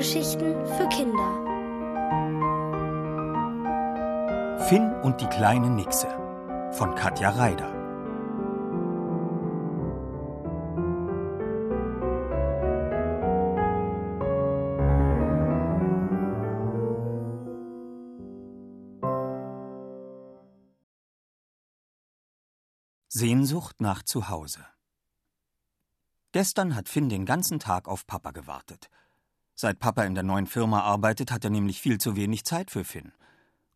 Hörgeschichten für Kinder. Finn und die kleine Nixe von Katja Reider. Sehnsucht nach Zuhause. Gestern hat Finn den ganzen Tag auf Papa gewartet. Seit Papa in der neuen Firma arbeitet, hat er nämlich viel zu wenig Zeit für Finn.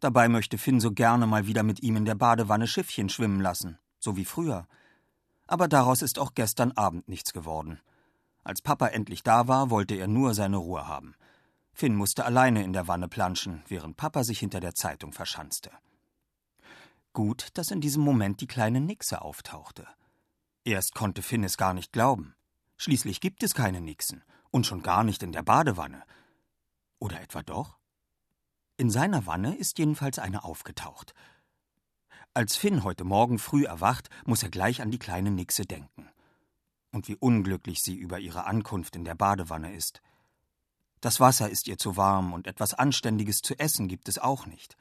Dabei möchte Finn so gerne mal wieder mit ihm in der Badewanne Schiffchen schwimmen lassen, so wie früher. Aber daraus ist auch gestern Abend nichts geworden. Als Papa endlich da war, wollte er nur seine Ruhe haben. Finn musste alleine in der Wanne planschen, während Papa sich hinter der Zeitung verschanzte. Gut, dass in diesem Moment die kleine Nixe auftauchte. Erst konnte Finn es gar nicht glauben. Schließlich gibt es keine Nixen und schon gar nicht in der Badewanne. Oder etwa doch? In seiner Wanne ist jedenfalls eine aufgetaucht. Als Finn heute Morgen früh erwacht, muss er gleich an die kleine Nixe denken. Und wie unglücklich sie über ihre Ankunft in der Badewanne ist. Das Wasser ist ihr zu warm und etwas Anständiges zu essen gibt es auch nicht.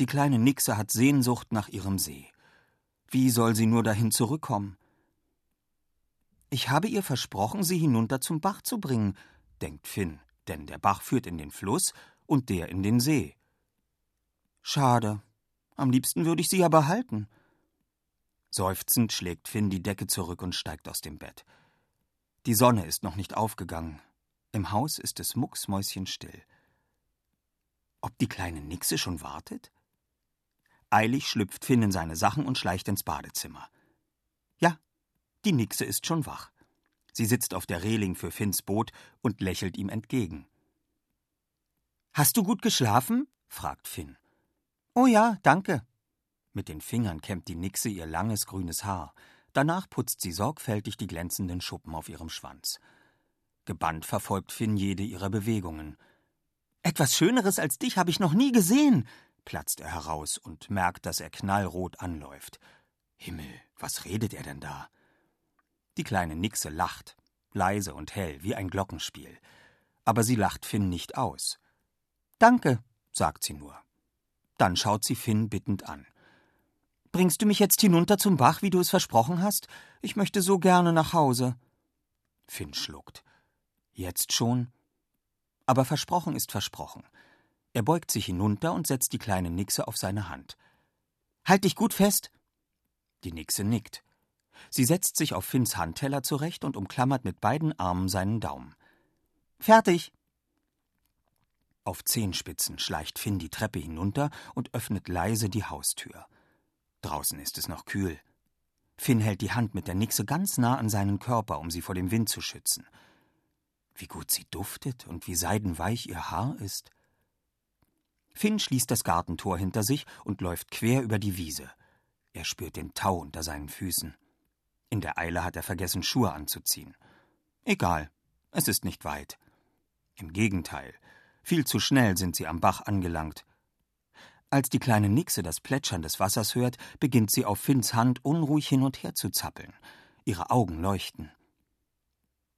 Die kleine Nixe hat Sehnsucht nach ihrem See. Wie soll sie nur dahin zurückkommen? Ich habe ihr versprochen, sie hinunter zum Bach zu bringen, denkt Finn, denn der Bach führt in den Fluss und der in den See. Schade. Am liebsten würde ich sie ja behalten. Seufzend schlägt Finn die Decke zurück und steigt aus dem Bett. Die Sonne ist noch nicht aufgegangen. Im Haus ist es mucksmäuschenstill. Ob die kleine Nixe schon wartet? Eilig schlüpft Finn in seine Sachen und schleicht ins Badezimmer. Die Nixe ist schon wach. Sie sitzt auf der Reling für Finns Boot und lächelt ihm entgegen. Hast du gut geschlafen? fragt Finn. Oh ja, danke. Mit den Fingern kämmt die Nixe ihr langes grünes Haar. Danach putzt sie sorgfältig die glänzenden Schuppen auf ihrem Schwanz. Gebannt verfolgt Finn jede ihrer Bewegungen. Etwas Schöneres als dich habe ich noch nie gesehen, platzt er heraus und merkt, dass er knallrot anläuft. Himmel, was redet er denn da? Die kleine Nixe lacht, leise und hell, wie ein Glockenspiel. Aber sie lacht Finn nicht aus. Danke, sagt sie nur. Dann schaut sie Finn bittend an. Bringst du mich jetzt hinunter zum Bach, wie du es versprochen hast? Ich möchte so gerne nach Hause. Finn schluckt. Jetzt schon? Aber versprochen ist versprochen. Er beugt sich hinunter und setzt die kleine Nixe auf seine Hand. Halt dich gut fest! Die Nixe nickt. Sie setzt sich auf Finns Handteller zurecht und umklammert mit beiden Armen seinen Daumen. Fertig! Auf Zehenspitzen schleicht Finn die Treppe hinunter und öffnet leise die Haustür. Draußen ist es noch kühl. Finn hält die Hand mit der Nixe ganz nah an seinen Körper, um sie vor dem Wind zu schützen. Wie gut sie duftet und wie seidenweich ihr Haar ist. Finn schließt das Gartentor hinter sich und läuft quer über die Wiese. Er spürt den Tau unter seinen Füßen. In der Eile hat er vergessen, Schuhe anzuziehen. Egal, es ist nicht weit. Im Gegenteil, viel zu schnell sind sie am Bach angelangt. Als die kleine Nixe das Plätschern des Wassers hört, beginnt sie auf Finns Hand unruhig hin und her zu zappeln. Ihre Augen leuchten.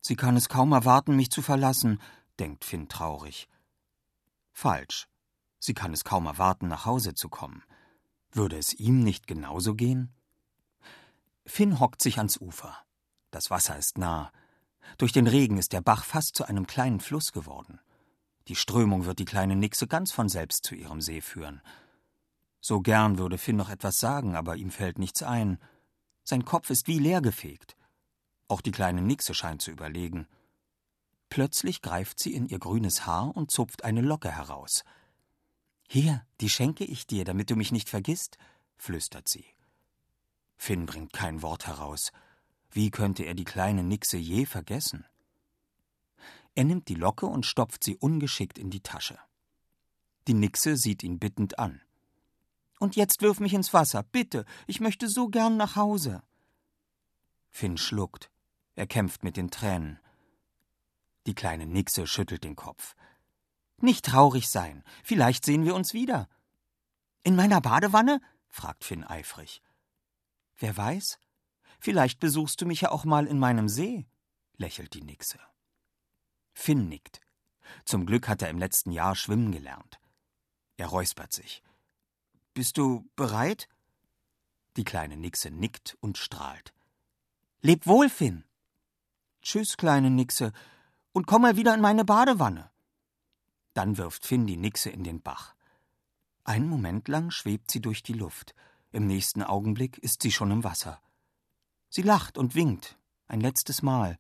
Sie kann es kaum erwarten, mich zu verlassen, denkt Finn traurig. Falsch. Sie kann es kaum erwarten, nach Hause zu kommen. Würde es ihm nicht genauso gehen? Finn hockt sich ans Ufer. Das Wasser ist nah. Durch den Regen ist der Bach fast zu einem kleinen Fluss geworden. Die Strömung wird die kleine Nixe ganz von selbst zu ihrem See führen. So gern würde Finn noch etwas sagen, aber ihm fällt nichts ein. Sein Kopf ist wie leergefegt. Auch die kleine Nixe scheint zu überlegen. Plötzlich greift sie in ihr grünes Haar und zupft eine Locke heraus. Hier, die schenke ich dir, damit du mich nicht vergisst, flüstert sie. Finn bringt kein Wort heraus. Wie könnte er die kleine Nixe je vergessen? Er nimmt die Locke und stopft sie ungeschickt in die Tasche. Die Nixe sieht ihn bittend an. Und jetzt wirf mich ins Wasser, bitte, ich möchte so gern nach Hause. Finn schluckt. Er kämpft mit den Tränen. Die kleine Nixe schüttelt den Kopf. Nicht traurig sein, vielleicht sehen wir uns wieder. In meiner Badewanne? fragt Finn eifrig. Wer weiß? Vielleicht besuchst du mich ja auch mal in meinem See, lächelt die Nixe. Finn nickt. Zum Glück hat er im letzten Jahr schwimmen gelernt. Er räuspert sich. Bist du bereit? Die kleine Nixe nickt und strahlt. Leb wohl, Finn. Tschüss, kleine Nixe, und komm mal wieder in meine Badewanne. Dann wirft Finn die Nixe in den Bach. Einen Moment lang schwebt sie durch die Luft. Im nächsten Augenblick ist sie schon im Wasser. Sie lacht und winkt, ein letztes Mal.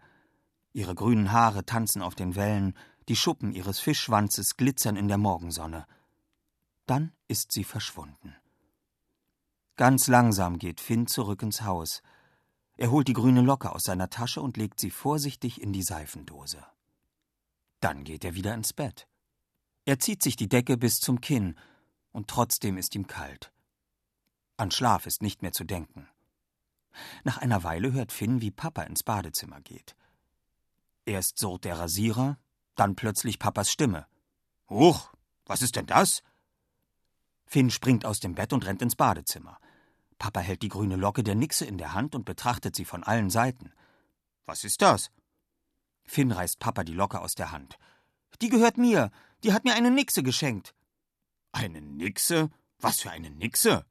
Ihre grünen Haare tanzen auf den Wellen, die Schuppen ihres Fischschwanzes glitzern in der Morgensonne. Dann ist sie verschwunden. Ganz langsam geht Finn zurück ins Haus. Er holt die grüne Locke aus seiner Tasche und legt sie vorsichtig in die Seifendose. Dann geht er wieder ins Bett. Er zieht sich die Decke bis zum Kinn, und trotzdem ist ihm kalt. An Schlaf ist nicht mehr zu denken. Nach einer Weile hört Finn, wie Papa ins Badezimmer geht. Erst surrt der Rasierer, dann plötzlich Papas Stimme. Huch, was ist denn das? Finn springt aus dem Bett und rennt ins Badezimmer. Papa hält die grüne Locke der Nixe in der Hand und betrachtet sie von allen Seiten. Was ist das? Finn reißt Papa die Locke aus der Hand. Die gehört mir. Die hat mir eine Nixe geschenkt. Eine Nixe? Was für eine Nixe?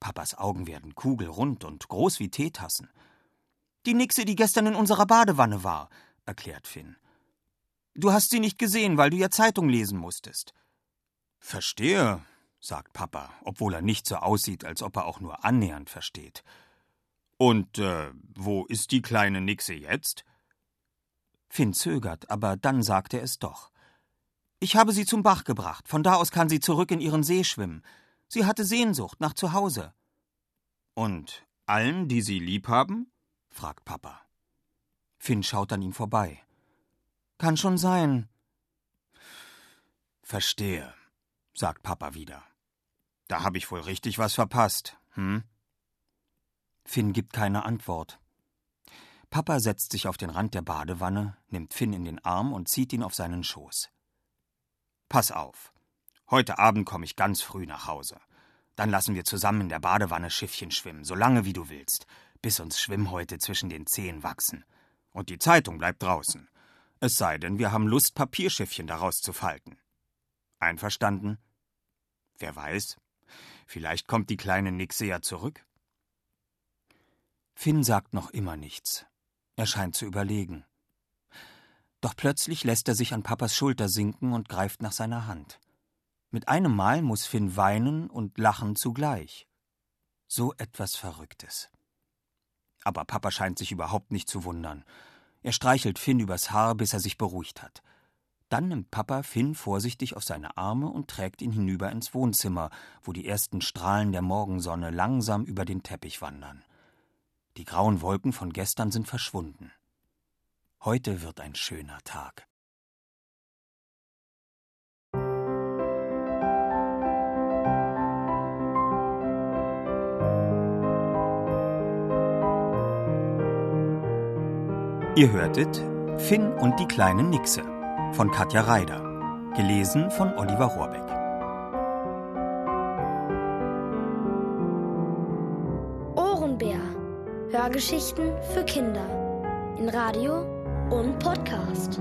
Papas Augen werden kugelrund und groß wie Teetassen. Die Nixe, die gestern in unserer Badewanne war, erklärt Finn. Du hast sie nicht gesehen, weil du ja Zeitung lesen musstest. Verstehe, sagt Papa, obwohl er nicht so aussieht, als ob er auch nur annähernd versteht. Und äh, wo ist die kleine Nixe jetzt? Finn zögert, aber dann sagt er es doch. Ich habe sie zum Bach gebracht. Von da aus kann sie zurück in ihren See schwimmen. Sie hatte Sehnsucht nach zu Hause. Und allen, die sie lieb haben? fragt Papa. Finn schaut an ihm vorbei. Kann schon sein. Verstehe, sagt Papa wieder. Da habe ich wohl richtig was verpasst, hm? Finn gibt keine Antwort. Papa setzt sich auf den Rand der Badewanne, nimmt Finn in den Arm und zieht ihn auf seinen Schoß. Pass auf. Heute Abend komme ich ganz früh nach Hause. Dann lassen wir zusammen in der Badewanne Schiffchen schwimmen, so lange wie du willst, bis uns Schwimmhäute zwischen den Zehen wachsen. Und die Zeitung bleibt draußen. Es sei denn, wir haben Lust, Papierschiffchen daraus zu falten. Einverstanden? Wer weiß, vielleicht kommt die kleine Nixe ja zurück. Finn sagt noch immer nichts. Er scheint zu überlegen. Doch plötzlich lässt er sich an Papas Schulter sinken und greift nach seiner Hand. Mit einem Mal muss Finn weinen und lachen zugleich. So etwas Verrücktes. Aber Papa scheint sich überhaupt nicht zu wundern. Er streichelt Finn übers Haar, bis er sich beruhigt hat. Dann nimmt Papa Finn vorsichtig auf seine Arme und trägt ihn hinüber ins Wohnzimmer, wo die ersten Strahlen der Morgensonne langsam über den Teppich wandern. Die grauen Wolken von gestern sind verschwunden. Heute wird ein schöner Tag. Ihr hörtet Finn und die kleine Nixe von Katja Reider, gelesen von Oliver Rohrbeck. Ohrenbär. Hörgeschichten für Kinder in Radio und Podcast.